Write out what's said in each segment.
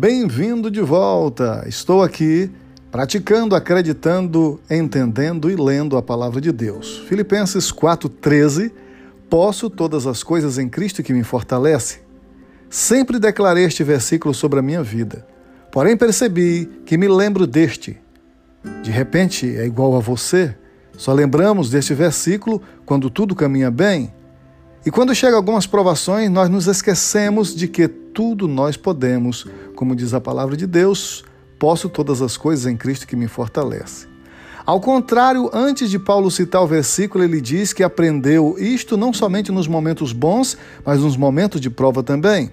bem-vindo de volta. Estou aqui praticando, acreditando, entendendo e lendo a palavra de Deus. Filipenses 4:13 Posso todas as coisas em Cristo que me fortalece. Sempre declarei este versículo sobre a minha vida. Porém percebi que me lembro deste. De repente é igual a você. Só lembramos deste versículo quando tudo caminha bem. E quando chegam algumas provações, nós nos esquecemos de que tudo nós podemos, como diz a palavra de Deus, posso todas as coisas em Cristo que me fortalece. Ao contrário, antes de Paulo citar o versículo, ele diz que aprendeu isto não somente nos momentos bons, mas nos momentos de prova também.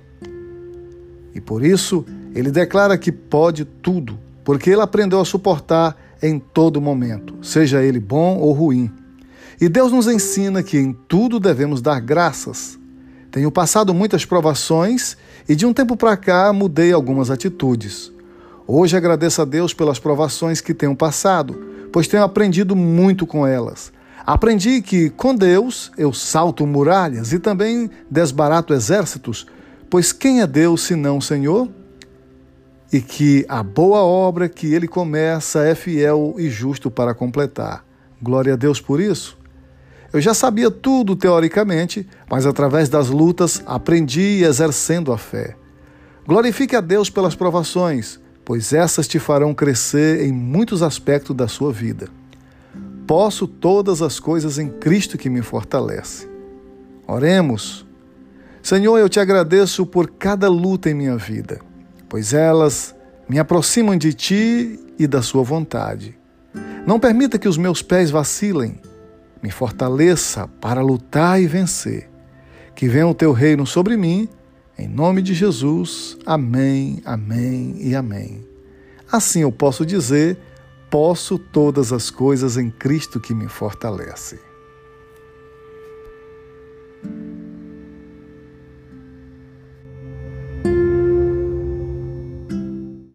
E por isso, ele declara que pode tudo, porque ele aprendeu a suportar em todo momento, seja ele bom ou ruim. E Deus nos ensina que em tudo devemos dar graças. Tenho passado muitas provações e de um tempo para cá mudei algumas atitudes. Hoje agradeço a Deus pelas provações que tenho passado, pois tenho aprendido muito com elas. Aprendi que com Deus eu salto muralhas e também desbarato exércitos, pois quem é Deus senão o Senhor? E que a boa obra que ele começa é fiel e justo para completar. Glória a Deus por isso. Eu já sabia tudo teoricamente, mas através das lutas aprendi exercendo a fé. Glorifique a Deus pelas provações, pois essas te farão crescer em muitos aspectos da sua vida. Posso todas as coisas em Cristo que me fortalece. Oremos. Senhor, eu te agradeço por cada luta em minha vida, pois elas me aproximam de ti e da sua vontade. Não permita que os meus pés vacilem me fortaleça para lutar e vencer. Que venha o teu reino sobre mim, em nome de Jesus. Amém, amém e amém. Assim eu posso dizer: posso todas as coisas em Cristo que me fortalece.